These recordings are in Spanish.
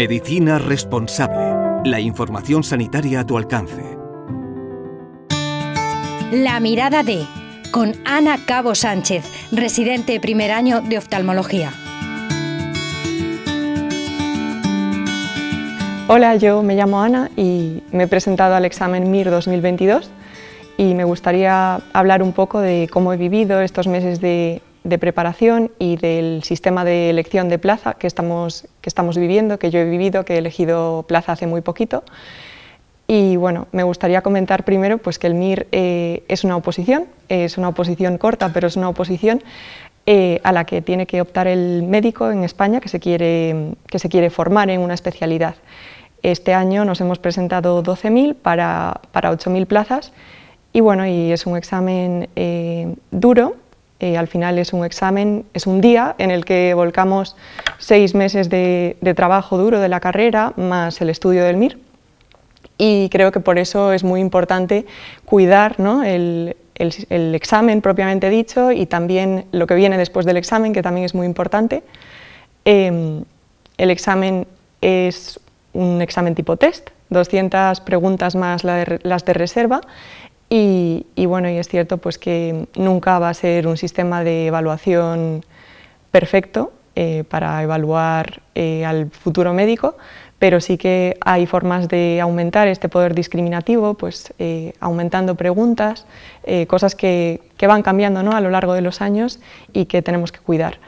Medicina responsable. La información sanitaria a tu alcance. La mirada de con Ana Cabo Sánchez, residente primer año de oftalmología. Hola, yo me llamo Ana y me he presentado al examen MIR 2022 y me gustaría hablar un poco de cómo he vivido estos meses de, preparación y del sistema de elección de plaza que estamos, que estamos viviendo, que yo he vivido, que he elegido plaza hace muy poquito. Y bueno, me gustaría comentar primero pues, que el MIR eh, es una oposición, es una oposición corta, pero es una oposición eh, a la que tiene que optar el médico en España que se quiere, que se quiere formar en una especialidad. Este año nos hemos presentado 12.000 para, para 8.000 plazas y bueno, y es un examen eh, duro, eh, al final es un examen, es un día en el que volcamos seis meses de, trabajo duro de la carrera más el estudio del MIR. Y creo que por eso es muy importante cuidar el, examen propiamente dicho y también lo que viene después del examen, que también es muy importante. Em, el examen es un examen tipo test, 200 preguntas más las de reserva y, bueno, y es cierto pues que nunca va a ser un sistema de evaluación perfecto eh, para evaluar eh, al futuro médico, pero sí que hay formas de aumentar este poder discriminativo, pues eh, aumentando preguntas, cosas que, que, van cambiando ¿no? a lo largo de los años y que tenemos que cuidar.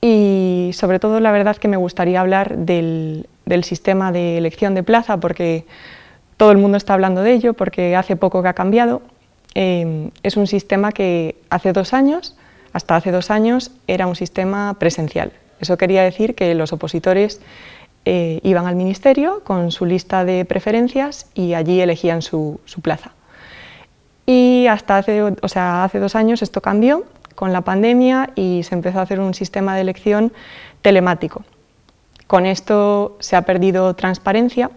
Y sobre todo la verdad que me gustaría hablar del, del sistema de elección de plaza, porque todo el mundo está hablando de ello, porque hace poco que ha cambiado. Eh, es un sistema que hace dos años, hasta hace dos años, era un sistema presencial. Eso quería decir que los opositores eh, iban al ministerio con su lista de preferencias y allí elegían su, su plaza. Y hasta hace, o sea, hace dos años esto cambió con la pandemia y se empezó a hacer un sistema de elección telemático. Con esto se ha perdido transparencia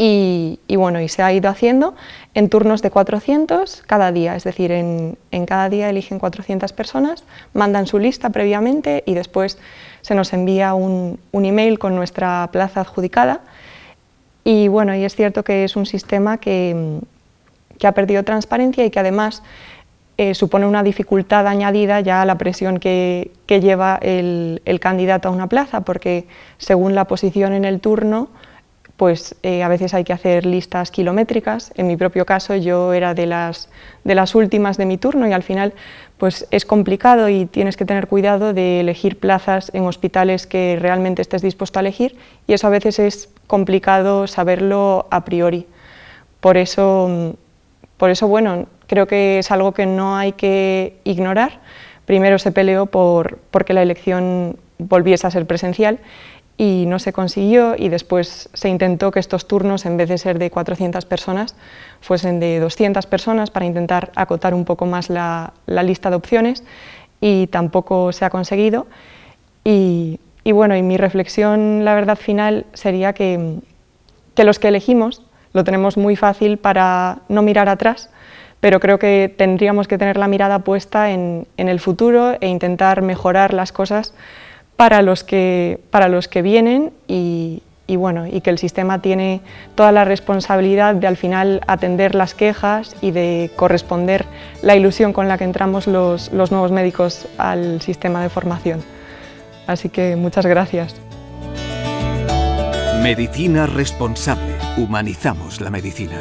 y, bueno, y se ha ido haciendo en turnos de 400 cada día, es decir, en, cada día eligen 400 personas, mandan su lista previamente y después se nos envía un, email con nuestra plaza adjudicada. Y bueno, y es cierto que es un sistema que, ha perdido transparencia y que además eh, supone una dificultad añadida ya a la presión que, lleva el, candidato a una plaza, porque según la posición en el turno, pues eh, a veces hay que hacer listas kilométricas. En mi propio caso yo era de las, de las últimas de mi turno y al final pues es complicado y tienes que tener cuidado de elegir plazas en hospitales que realmente estés dispuesto a elegir y eso a veces es complicado saberlo a priori. Por eso, por eso bueno, creo que es algo que no hay que ignorar. Primero se peleó por porque la elección volviese a ser presencial y no se consiguió y después se intentó que estos turnos, en vez de ser de 400 personas, fuesen de 200 personas para intentar acotar un poco más la, lista de opciones y tampoco se ha conseguido. Y, bueno, y mi reflexión, la verdad final, sería que, que los que elegimos lo tenemos muy fácil para no mirar atrás, pero creo que tendríamos que tener la mirada puesta en, en el futuro e intentar mejorar las cosas para los que, para los que vienen y, bueno, y que el sistema tiene toda la responsabilidad de al final atender las quejas y de corresponder la ilusión con la que entramos los, los nuevos médicos al sistema de formación. Así que muchas gracias. Medicina responsable. Humanizamos la medicina.